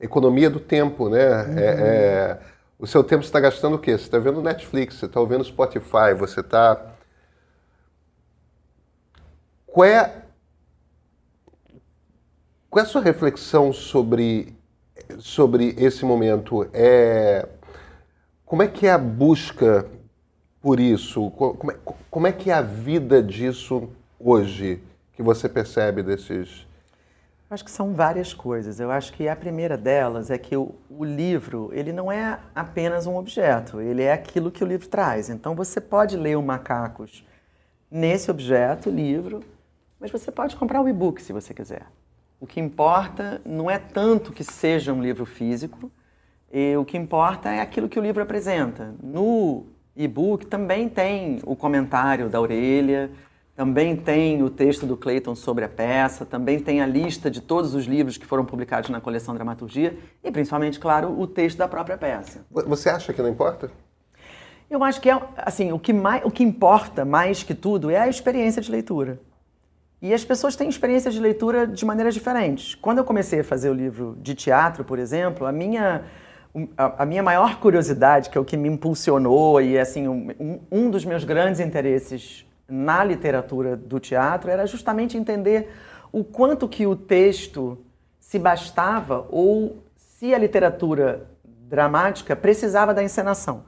economia do tempo, né? Uhum. É, é o seu tempo está gastando o quê? Você está vendo Netflix, você está ouvindo Spotify, você está. Qual é, qual é a sua reflexão sobre, sobre esse momento? É, como é que é a busca por isso? Como é, como é que é a vida disso hoje que você percebe desses Acho que são várias coisas. Eu acho que a primeira delas é que o, o, livro ele não é apenas um objeto, ele é aquilo que o livro traz. Então você pode ler o Macacos nesse objeto, livro, mas você pode comprar o e-book se você quiser. O que importa não é tanto que seja um livro físico, o que importa é aquilo que o livro apresenta. No e-book também tem o comentário da orelha, também tem o texto do Clayton sobre a peça, também tem a lista de todos os livros que foram publicados na coleção Dramaturgia e, principalmente, claro, o texto da própria peça. Você acha que não importa? Eu acho que é assim, o que, mais, o que importa mais que tudo é a experiência de leitura. E as pessoas têm experiências de leitura de maneiras diferentes. Quando eu comecei a fazer o livro de teatro, por exemplo, a minha, a, minha maior curiosidade, que é o que me impulsionou e assim um, um dos meus grandes interesses na literatura do teatro era justamente entender o quanto que o texto se bastava ou se a literatura dramática precisava da encenação.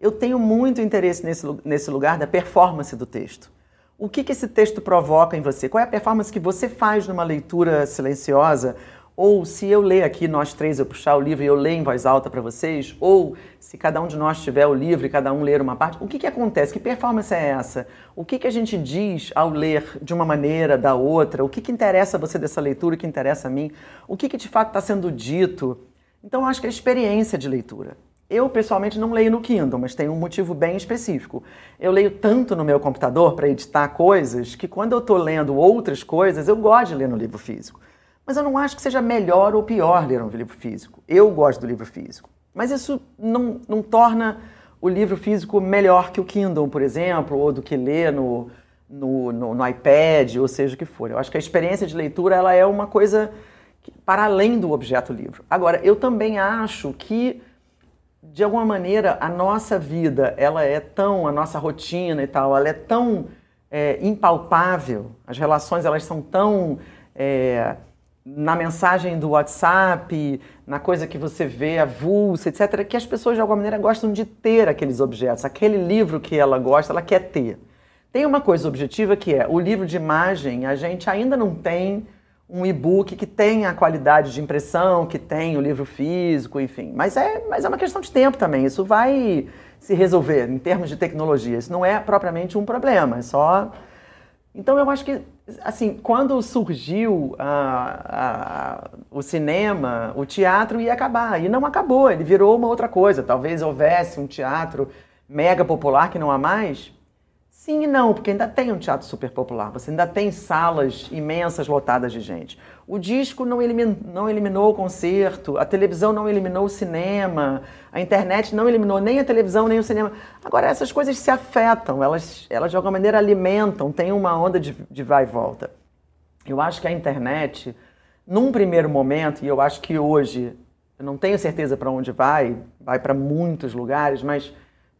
Eu tenho muito interesse nesse, nesse lugar da performance do texto. O que, que esse texto provoca em você? Qual é a performance que você faz numa leitura silenciosa ou se eu ler aqui, nós três, eu puxar o livro e eu ler em voz alta para vocês, ou se cada um de nós tiver o livro e cada um ler uma parte, o que, que acontece? Que performance é essa? O que, que a gente diz ao ler de uma maneira, da outra? O que, que interessa a você dessa leitura, o que interessa a mim? O que, que de fato está sendo dito? Então, eu acho que é a experiência de leitura. Eu, pessoalmente, não leio no Kindle, mas tem um motivo bem específico. Eu leio tanto no meu computador para editar coisas que quando eu estou lendo outras coisas, eu gosto de ler no livro físico. Mas eu não acho que seja melhor ou pior ler um livro físico. Eu gosto do livro físico. Mas isso não, não torna o livro físico melhor que o Kindle, por exemplo, ou do que ler no, no, no, no iPad, ou seja o que for. Eu acho que a experiência de leitura ela é uma coisa que, para além do objeto livro. Agora, eu também acho que de alguma maneira a nossa vida ela é tão a nossa rotina e tal ela é tão é, impalpável as relações elas são tão é, na mensagem do WhatsApp, na coisa que você vê, avulsa, etc., que as pessoas de alguma maneira gostam de ter aqueles objetos. Aquele livro que ela gosta, ela quer ter. Tem uma coisa objetiva que é o livro de imagem, a gente ainda não tem um e-book que tenha a qualidade de impressão, que tem o livro físico, enfim. Mas é, mas é uma questão de tempo também. Isso vai se resolver em termos de tecnologia. Isso não é propriamente um problema, é só. Então eu acho que, assim, quando surgiu a, a, o cinema, o teatro ia acabar. E não acabou, ele virou uma outra coisa. Talvez houvesse um teatro mega popular que não há mais, Sim e não, porque ainda tem um teatro super popular, você ainda tem salas imensas lotadas de gente. O disco não, elimin, não eliminou o concerto, a televisão não eliminou o cinema, a internet não eliminou nem a televisão nem o cinema. Agora, essas coisas se afetam, elas, elas de alguma maneira alimentam, tem uma onda de, de vai e volta. Eu acho que a internet, num primeiro momento, e eu acho que hoje, eu não tenho certeza para onde vai, vai para muitos lugares, mas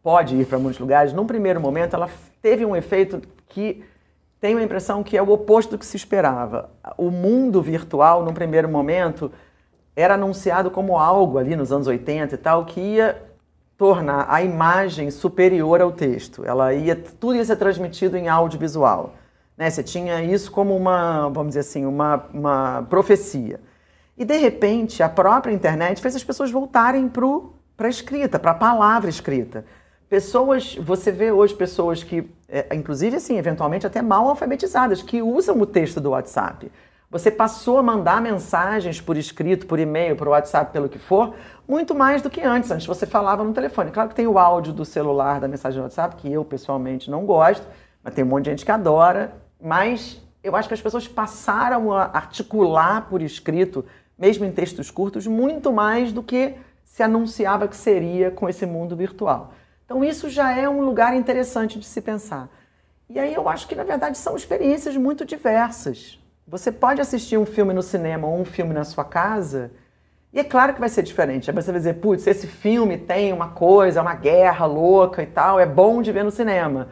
pode ir para muitos lugares, num primeiro momento ela teve um efeito que tenho a impressão que é o oposto do que se esperava. O mundo virtual, num primeiro momento, era anunciado como algo ali nos anos 80 e tal, que ia tornar a imagem superior ao texto. Ela ia, tudo ia ser transmitido em audiovisual. Né? Você tinha isso como uma, vamos dizer assim, uma, uma profecia. E de repente, a própria internet fez as pessoas voltarem para a escrita, para a palavra escrita. Pessoas, você vê hoje pessoas que, é, inclusive assim, eventualmente até mal alfabetizadas, que usam o texto do WhatsApp. Você passou a mandar mensagens por escrito, por e-mail, por WhatsApp, pelo que for, muito mais do que antes. Antes você falava no telefone. Claro que tem o áudio do celular, da mensagem do WhatsApp, que eu pessoalmente não gosto, mas tem um monte de gente que adora. Mas eu acho que as pessoas passaram a articular por escrito, mesmo em textos curtos, muito mais do que se anunciava que seria com esse mundo virtual. Então, isso já é um lugar interessante de se pensar. E aí eu acho que, na verdade, são experiências muito diversas. Você pode assistir um filme no cinema ou um filme na sua casa, e é claro que vai ser diferente. Aí você vai dizer, putz, esse filme tem uma coisa, uma guerra louca e tal, é bom de ver no cinema.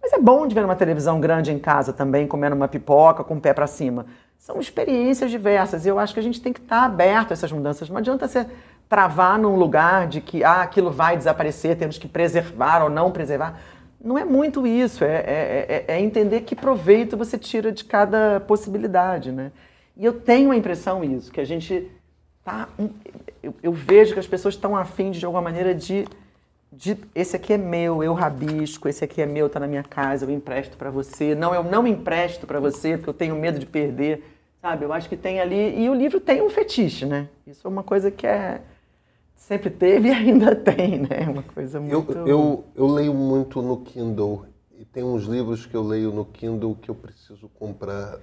Mas é bom de ver numa televisão grande em casa também, comendo uma pipoca com o pé para cima. São experiências diversas e eu acho que a gente tem que estar aberto a essas mudanças. Não adianta ser travar num lugar de que ah, aquilo vai desaparecer, temos que preservar ou não preservar. Não é muito isso, é, é, é, é, entender que proveito você tira de cada possibilidade. Né? E eu tenho a impressão isso, que a gente tá. Eu, eu vejo que as pessoas estão afim de, de alguma maneira de, de. Esse aqui é meu, eu rabisco, esse aqui é meu, está na minha casa, eu empresto para você. Não, eu não empresto para você porque eu tenho medo de perder. Sabe, eu acho que tem ali. E o livro tem um fetiche, né? Isso é uma coisa que é sempre teve e ainda tem, né? Uma coisa muito. Eu, eu, eu leio muito no Kindle e tem uns livros que eu leio no Kindle que eu preciso comprar.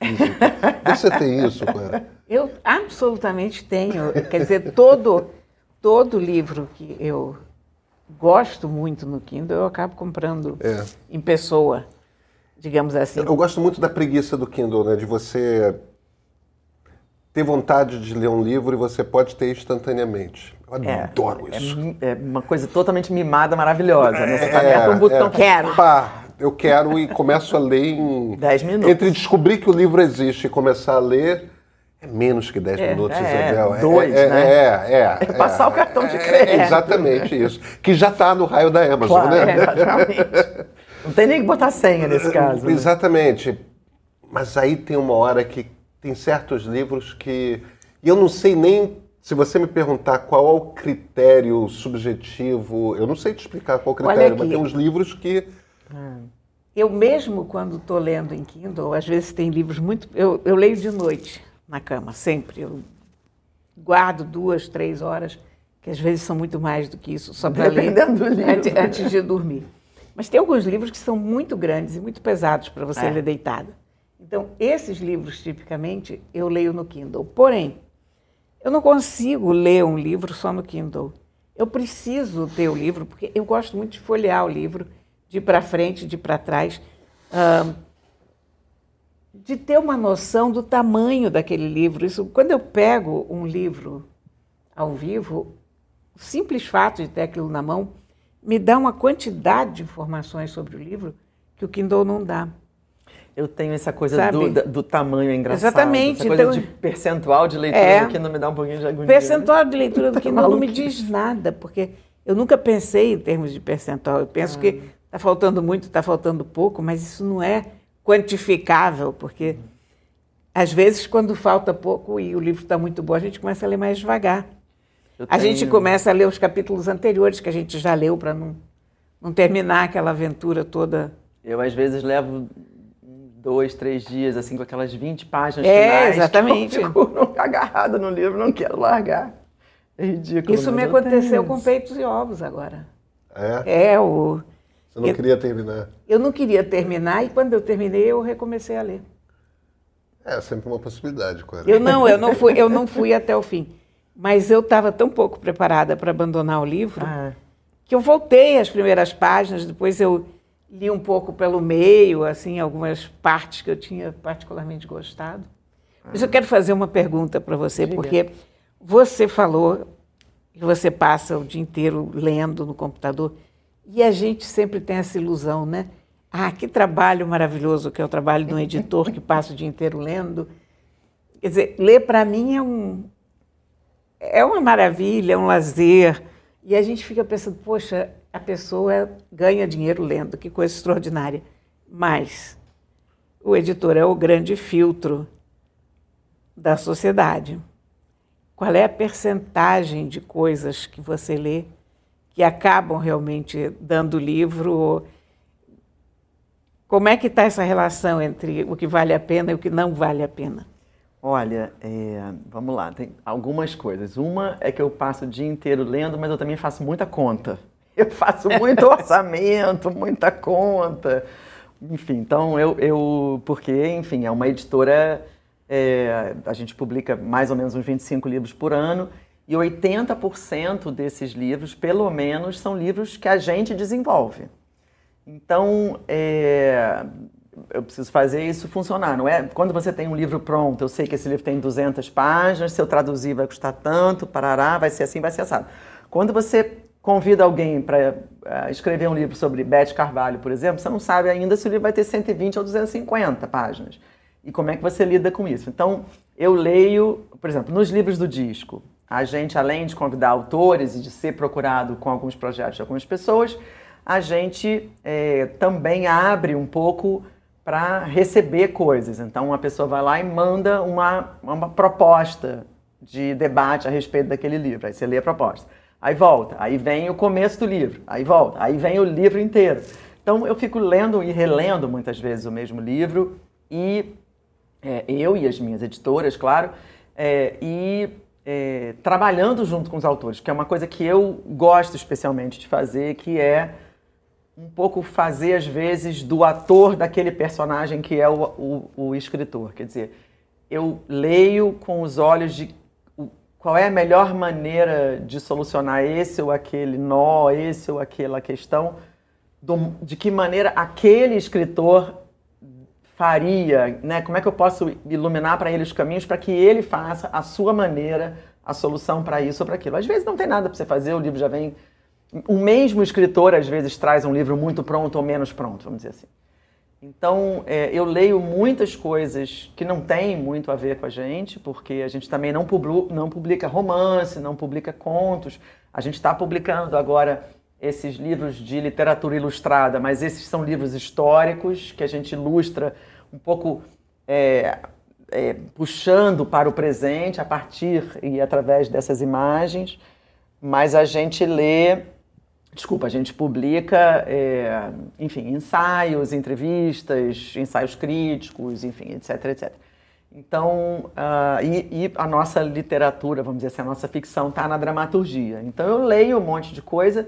Você tem isso, cara? Eu absolutamente tenho. Quer dizer, todo, todo livro que eu gosto muito no Kindle, eu acabo comprando é. em pessoa, digamos assim. Eu gosto muito da preguiça do Kindle, né? De você ter vontade de ler um livro e você pode ter instantaneamente. Eu é, adoro é, isso. É, uma coisa totalmente mimada, maravilhosa. Né? Você tá é, um botão, é, quero. Pá, eu quero e começo a ler em... 10 minutos. Entre descobrir que o livro existe e começar a ler... É menos que 10 é, minutos, é, Isabel. Dois, é, né? É, é. é passar o cartão de crédito. exatamente isso. Que já está no raio da Amazon, claro, né? exatamente. Não tem nem que botar senha nesse caso. Né? Exatamente. Né? Mas aí tem uma hora que tem certos livros que. E eu não sei nem. Se você me perguntar qual é o critério subjetivo, eu não sei te explicar qual é o critério, mas tem uns livros que. Eu mesmo, quando estou lendo em Kindle, às vezes tem livros muito. Eu, eu leio de noite na cama, sempre. Eu guardo duas, três horas, que às vezes são muito mais do que isso, só para ler antes, antes de dormir. Mas tem alguns livros que são muito grandes e muito pesados para você é. ler deitada. Então, esses livros, tipicamente, eu leio no Kindle. Porém, eu não consigo ler um livro só no Kindle. Eu preciso ter o livro, porque eu gosto muito de folhear o livro, de ir para frente, de ir para trás, uh, de ter uma noção do tamanho daquele livro. Isso, quando eu pego um livro ao vivo, o simples fato de ter aquilo na mão me dá uma quantidade de informações sobre o livro que o Kindle não dá. Eu tenho essa coisa do, do, tamanho engraçado. Exatamente. Essa coisa então, de percentual de leitura é, do Kindle me dá um pouquinho de agonia. Percentual de leitura do Kindle não me diz nada, porque eu nunca pensei em termos de percentual. Eu penso ah. que está faltando muito, está faltando pouco, mas isso não é quantificável, porque às vezes quando falta pouco e o livro está muito bom, a gente começa a ler mais devagar. Eu a tenho... gente começa a ler os capítulos anteriores que a gente já leu para não, não terminar aquela aventura toda. Eu às vezes levo dois, três dias, assim, com aquelas 20 páginas é, finais. Exatamente. Eu fico agarrada no livro, não quero largar. É ridículo. Isso me aconteceu com peitos e ovos agora. É? É, o. Você não eu, queria terminar? Eu não queria terminar e quando eu terminei eu recomecei a ler. É sempre uma possibilidade, claro. Eu não, eu não fui, eu não fui até o fim. Mas eu estava tão pouco preparada para abandonar o livro ah. que eu voltei às primeiras páginas, depois eu li um pouco pelo meio, assim, algumas partes que eu tinha particularmente gostado. Mas eu quero fazer uma pergunta para você, Diga. porque você falou que você passa o dia inteiro lendo no computador e a gente sempre tem essa ilusão, né? Ah, que trabalho maravilhoso que é o trabalho de um editor que passa o dia inteiro lendo. Quer dizer, ler para mim é um é uma maravilha, é um lazer. E a gente fica pensando, poxa, a pessoa ganha dinheiro lendo, que coisa extraordinária. Mas o editor é o grande filtro da sociedade. Qual é a percentagem de coisas que você lê que acabam realmente dando livro? Como é que está essa relação entre o que vale a pena e o que não vale a pena? Olha, é, vamos lá, tem algumas coisas. Uma é que eu passo o dia inteiro lendo, mas eu também faço muita conta. Eu faço muito orçamento, muita conta. Enfim, então eu, eu. Porque, enfim, é uma editora. É, a gente publica mais ou menos uns 25 livros por ano. E 80% desses livros, pelo menos, são livros que a gente desenvolve. Então, é, eu preciso fazer isso funcionar. Não é quando você tem um livro pronto, eu sei que esse livro tem 200 páginas, se eu traduzir vai custar tanto, parará, vai ser assim, vai ser assado. Quando você convida alguém para uh, escrever um livro sobre Beth Carvalho, por exemplo, você não sabe ainda se o livro vai ter 120 ou 250 páginas. E como é que você lida com isso? Então, eu leio, por exemplo, nos livros do disco, a gente, além de convidar autores e de ser procurado com alguns projetos de algumas pessoas, a gente é, também abre um pouco para receber coisas. Então, uma pessoa vai lá e manda uma, uma proposta de debate a respeito daquele livro. Aí você lê a proposta aí volta, aí vem o começo do livro, aí volta, aí vem o livro inteiro. Então eu fico lendo e relendo muitas vezes o mesmo livro e é, eu e as minhas editoras, claro, é, e é, trabalhando junto com os autores, que é uma coisa que eu gosto especialmente de fazer, que é um pouco fazer às vezes do ator daquele personagem que é o, o, o escritor. Quer dizer, eu leio com os olhos de qual é a melhor maneira de solucionar esse ou aquele nó, esse ou aquela questão, do, de que maneira aquele escritor faria, né? Como é que eu posso iluminar para ele os caminhos para que ele faça a sua maneira a solução para isso ou para aquilo. Às vezes não tem nada para você fazer, o livro já vem. O mesmo escritor às vezes traz um livro muito pronto ou menos pronto, vamos dizer assim. Então, é, eu leio muitas coisas que não têm muito a ver com a gente, porque a gente também não, publica, não publica romance, não publica contos. A gente está publicando agora esses livros de literatura ilustrada, mas esses são livros históricos que a gente ilustra um pouco é, é, puxando para o presente a partir e através dessas imagens, mas a gente lê Desculpa, a gente publica, é, enfim, ensaios, entrevistas, ensaios críticos, enfim, etc, etc. Então, uh, e, e, a nossa literatura, vamos dizer assim, a nossa ficção está na dramaturgia. Então, eu leio um monte de coisa.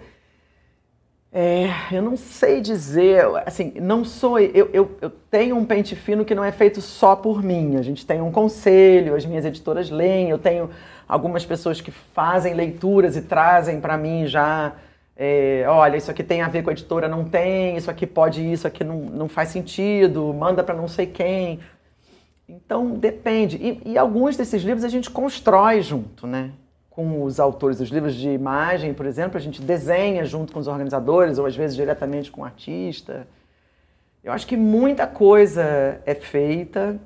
É, eu não sei dizer, assim, não sou. Eu, eu, eu tenho um pente fino que não é feito só por mim. A gente tem um conselho, as minhas editoras leem, eu tenho algumas pessoas que fazem leituras e trazem para mim já é, olha, isso aqui tem a ver com a editora, não tem, isso aqui pode, isso aqui não, não faz sentido, manda para não sei quem. Então, depende. E, e, alguns desses livros a gente constrói junto, né? Com os autores. Os livros de imagem, por exemplo, a gente desenha junto com os organizadores, ou às vezes diretamente com o artista. Eu acho que muita coisa é feita.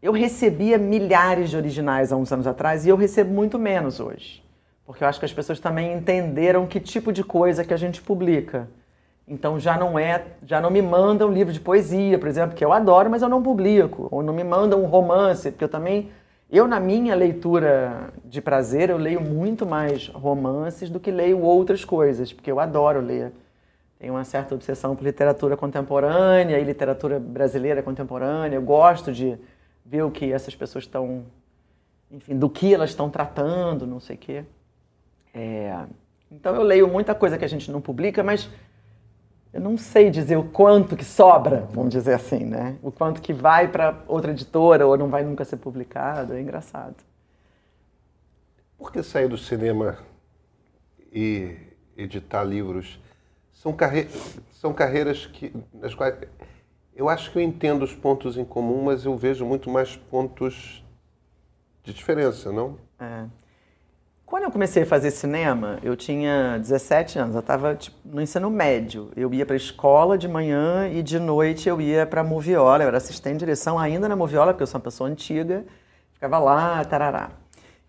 Eu recebia milhares de originais há uns anos atrás e eu recebo muito menos hoje. Porque eu acho que as pessoas também entenderam que tipo de coisa que a gente publica. Então já não é, já não me mandam livro de poesia, por exemplo, que eu adoro, mas eu não publico. Ou não me mandam um romance, porque eu também eu, na minha leitura de prazer, eu leio muito mais romances do que leio outras coisas, porque eu adoro ler. Tenho uma certa obsessão por literatura contemporânea e literatura brasileira contemporânea. Eu gosto de ver o que essas pessoas estão, enfim, do que elas estão tratando, não sei o quê. É... Então eu leio muita coisa que a gente não publica, mas eu não sei dizer o quanto que sobra, vamos dizer assim, né? O quanto que vai para outra editora ou não vai nunca ser publicado, é engraçado. Por que sair do cinema e editar livros? São, carre... São carreiras que, nas quais eu acho que eu entendo os pontos em comum, mas eu vejo muito mais pontos de diferença, não? É. Quando eu comecei a fazer cinema, eu tinha 17 anos, eu estava tipo, no ensino médio. Eu ia para a escola de manhã e de noite eu ia para a Moviola, eu era assistente de direção ainda na Moviola, porque eu sou uma pessoa antiga, ficava lá, tarará.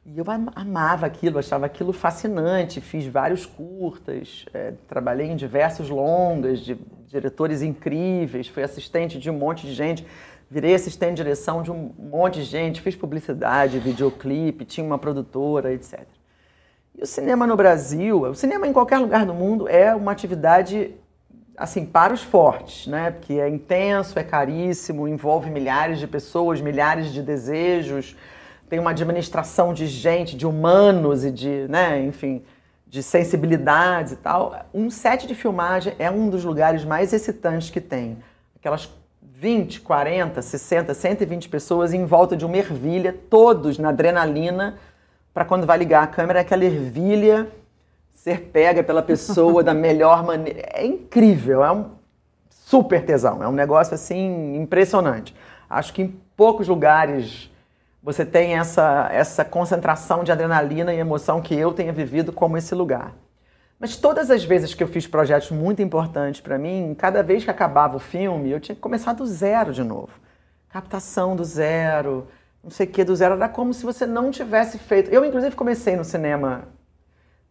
E eu amava aquilo, achava aquilo fascinante, fiz vários curtas, é, trabalhei em diversos longas, de diretores incríveis, fui assistente de um monte de gente, virei assistente de direção de um monte de gente, fiz publicidade, videoclipe, tinha uma produtora, etc. E o cinema no Brasil, o cinema em qualquer lugar do mundo é uma atividade assim para os fortes, né? Porque é intenso, é caríssimo, envolve milhares de pessoas, milhares de desejos, tem uma administração de gente, de humanos e de, né, enfim, de sensibilidades e tal. Um set de filmagem é um dos lugares mais excitantes que tem. Aquelas 20, 40, 60, 120 pessoas em volta de uma ervilha, todos na adrenalina, para quando vai ligar a câmera, aquela ervilha ser pega pela pessoa da melhor maneira. É incrível, é um super tesão, é um negócio assim impressionante. Acho que em poucos lugares você tem essa, essa concentração de adrenalina e emoção que eu tenha vivido como esse lugar. Mas todas as vezes que eu fiz projetos muito importantes para mim, cada vez que acabava o filme, eu tinha que começar do zero de novo. Captação do zero, não sei o que do zero. Era como se você não tivesse feito. Eu, inclusive, comecei no cinema.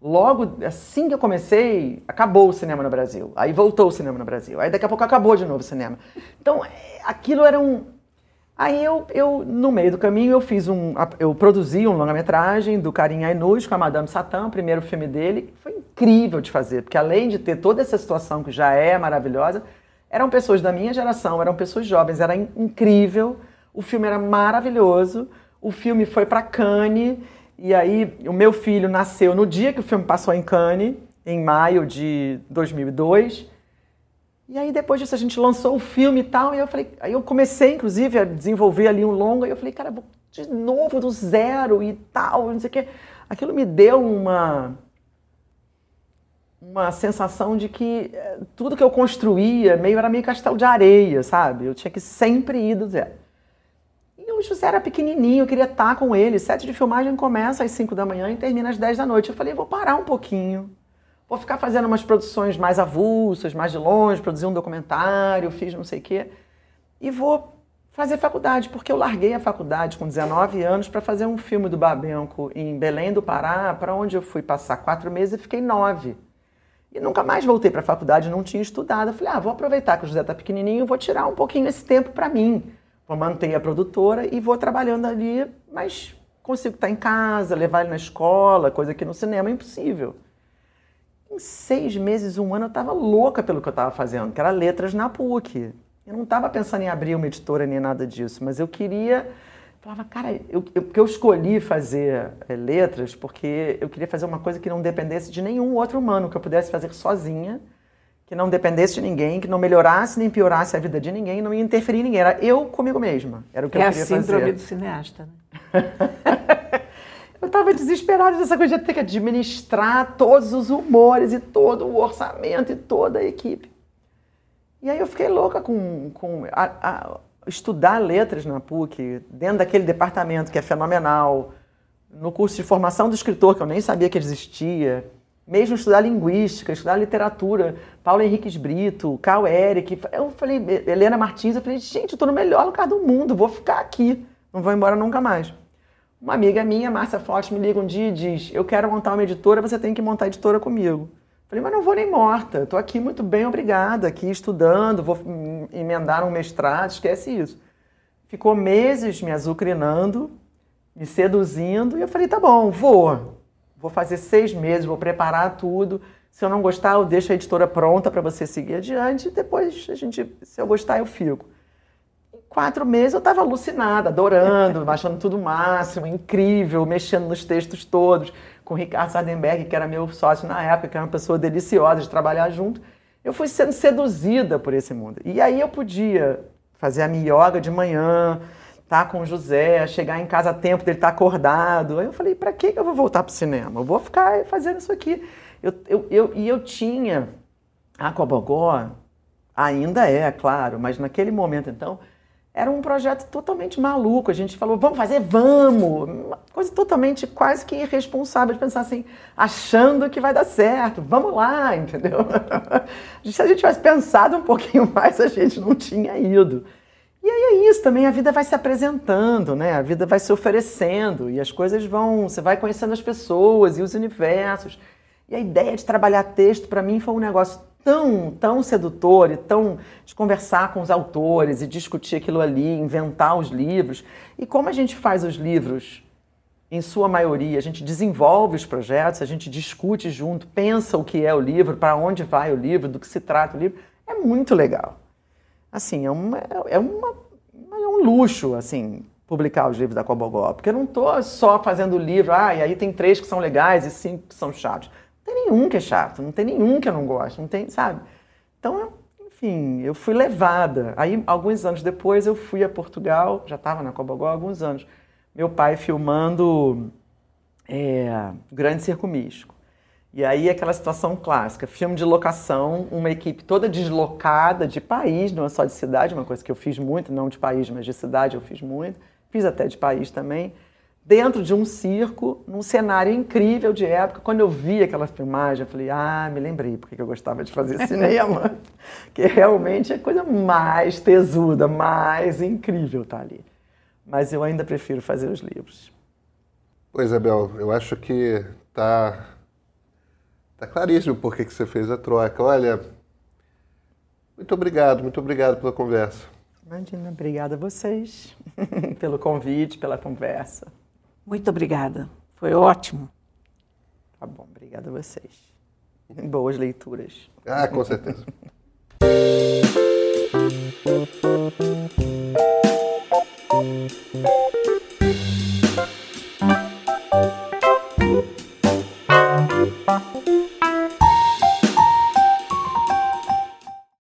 Logo assim que eu comecei, acabou o cinema no Brasil. Aí voltou o cinema no Brasil. Aí daqui a pouco acabou de novo o cinema. Então, aquilo era um. Aí eu, eu no meio do caminho, eu fiz um. Eu produzi um longa-metragem do Karim Ainuz com a Madame Satã, o primeiro filme dele. Foi incrível de fazer, porque além de ter toda essa situação que já é maravilhosa, eram pessoas da minha geração, eram pessoas jovens, era incrível. O filme era maravilhoso. O filme foi para Cannes e aí o meu filho nasceu no dia que o filme passou em Cannes, em maio de 2002. E aí depois disso a gente lançou o filme e tal, e eu falei, aí eu comecei inclusive a desenvolver ali um longa, e eu falei, cara, vou de novo do zero e tal, não sei o quê. Aquilo me deu uma uma sensação de que eh, tudo que eu construía meio era meio castelo de areia, sabe? Eu tinha que sempre ir do zero. José era pequenininho, eu queria estar com ele. Sete de filmagem começa às 5 da manhã e termina às 10 da noite. Eu falei, vou parar um pouquinho. Vou ficar fazendo umas produções mais avulsas, mais de longe, produzir um documentário, fiz não sei o quê. E vou fazer faculdade, porque eu larguei a faculdade com 19 anos para fazer um filme do Babenco em Belém do Pará, para onde eu fui passar quatro meses e fiquei nove. E nunca mais voltei para a faculdade, não tinha estudado. Eu falei, ah, vou aproveitar que o José está pequenininho, vou tirar um pouquinho esse tempo para mim vou manter a produtora e vou trabalhando ali, mas consigo estar em casa, levar ele na escola, coisa que no cinema é impossível. Em seis meses, um ano, eu estava louca pelo que eu estava fazendo, que era letras na PUC. Eu não estava pensando em abrir uma editora nem nada disso, mas eu queria. Falava, cara, eu, eu, eu escolhi fazer é, letras porque eu queria fazer uma coisa que não dependesse de nenhum outro humano, que eu pudesse fazer sozinha que não dependesse de ninguém, que não melhorasse nem piorasse a vida de ninguém, não ia interferir em ninguém. Era eu comigo mesma. Era o que é eu queria fazer. É a síndrome do cineasta, né? eu estava desesperada dessa coisa de ter que administrar todos os humores e todo o orçamento e toda a equipe. E aí eu fiquei louca com, com a, a, estudar letras na PUC, dentro daquele departamento que é fenomenal, no curso de formação do escritor, que eu nem sabia que existia, mesmo estudar linguística, estudar literatura, Paulo Henriques Brito, Carl Eric. Eu falei, Helena Martins, eu falei, gente, eu estou no melhor lugar do mundo, vou ficar aqui, não vou embora nunca mais. Uma amiga minha, Márcia Forte, me liga um dia e diz: Eu quero montar uma editora, você tem que montar a editora comigo. Falei, mas não vou nem morta, estou aqui muito bem, obrigada, aqui estudando, vou emendar um mestrado, esquece isso. Ficou meses me azucrinando, me seduzindo, e eu falei, tá bom, vou. Vou fazer seis meses, vou preparar tudo. Se eu não gostar, eu deixo a editora pronta para você seguir adiante. E depois, a gente, se eu gostar, eu fico. Em quatro meses, eu estava alucinada, adorando, achando tudo máximo, incrível, mexendo nos textos todos. Com o Ricardo Sardenberg, que era meu sócio na época, que era uma pessoa deliciosa de trabalhar junto. Eu fui sendo seduzida por esse mundo. E aí eu podia fazer a minha yoga de manhã, tá com o José, chegar em casa a tempo dele estar tá acordado. Aí eu falei, para que eu vou voltar para o cinema? Eu vou ficar fazendo isso aqui. Eu, eu, eu, e eu tinha a Cobogó, ainda é, claro, mas naquele momento então, era um projeto totalmente maluco. A gente falou, vamos fazer, vamos! Uma coisa totalmente quase que irresponsável de pensar assim, achando que vai dar certo, vamos lá, entendeu? Se a gente tivesse pensado um pouquinho mais, a gente não tinha ido. E aí é isso também, a vida vai se apresentando, né? A vida vai se oferecendo e as coisas vão, você vai conhecendo as pessoas e os universos. E a ideia de trabalhar texto para mim foi um negócio tão, tão sedutor e tão de conversar com os autores e discutir aquilo ali, inventar os livros. E como a gente faz os livros, em sua maioria, a gente desenvolve os projetos, a gente discute junto, pensa o que é o livro, para onde vai o livro, do que se trata o livro, é muito legal assim, é, uma, é, uma, é um luxo, assim, publicar os livros da Cobogó, porque eu não estou só fazendo livro, ah, e aí tem três que são legais e cinco que são chatos. Não tem nenhum que é chato, não tem nenhum que eu não gosto, não tem, sabe? Então, enfim, eu fui levada. Aí, alguns anos depois, eu fui a Portugal, já estava na Cobogó há alguns anos, meu pai filmando é, Grande Circo Místico. E aí aquela situação clássica, filme de locação, uma equipe toda deslocada de país, não é só de cidade, uma coisa que eu fiz muito, não de país, mas de cidade eu fiz muito, fiz até de país também, dentro de um circo, num cenário incrível de época. Quando eu vi aquela filmagem, eu falei, ah, me lembrei porque eu gostava de fazer cinema, que realmente é a coisa mais tesuda, mais incrível tá ali. Mas eu ainda prefiro fazer os livros. Pois, Abel, eu acho que tá Está claríssimo por que você fez a troca. Olha, muito obrigado, muito obrigado pela conversa. Imagina, obrigada a vocês pelo convite, pela conversa. Muito obrigada, foi ótimo. Tá bom, obrigada a vocês. Boas leituras. Ah, com certeza.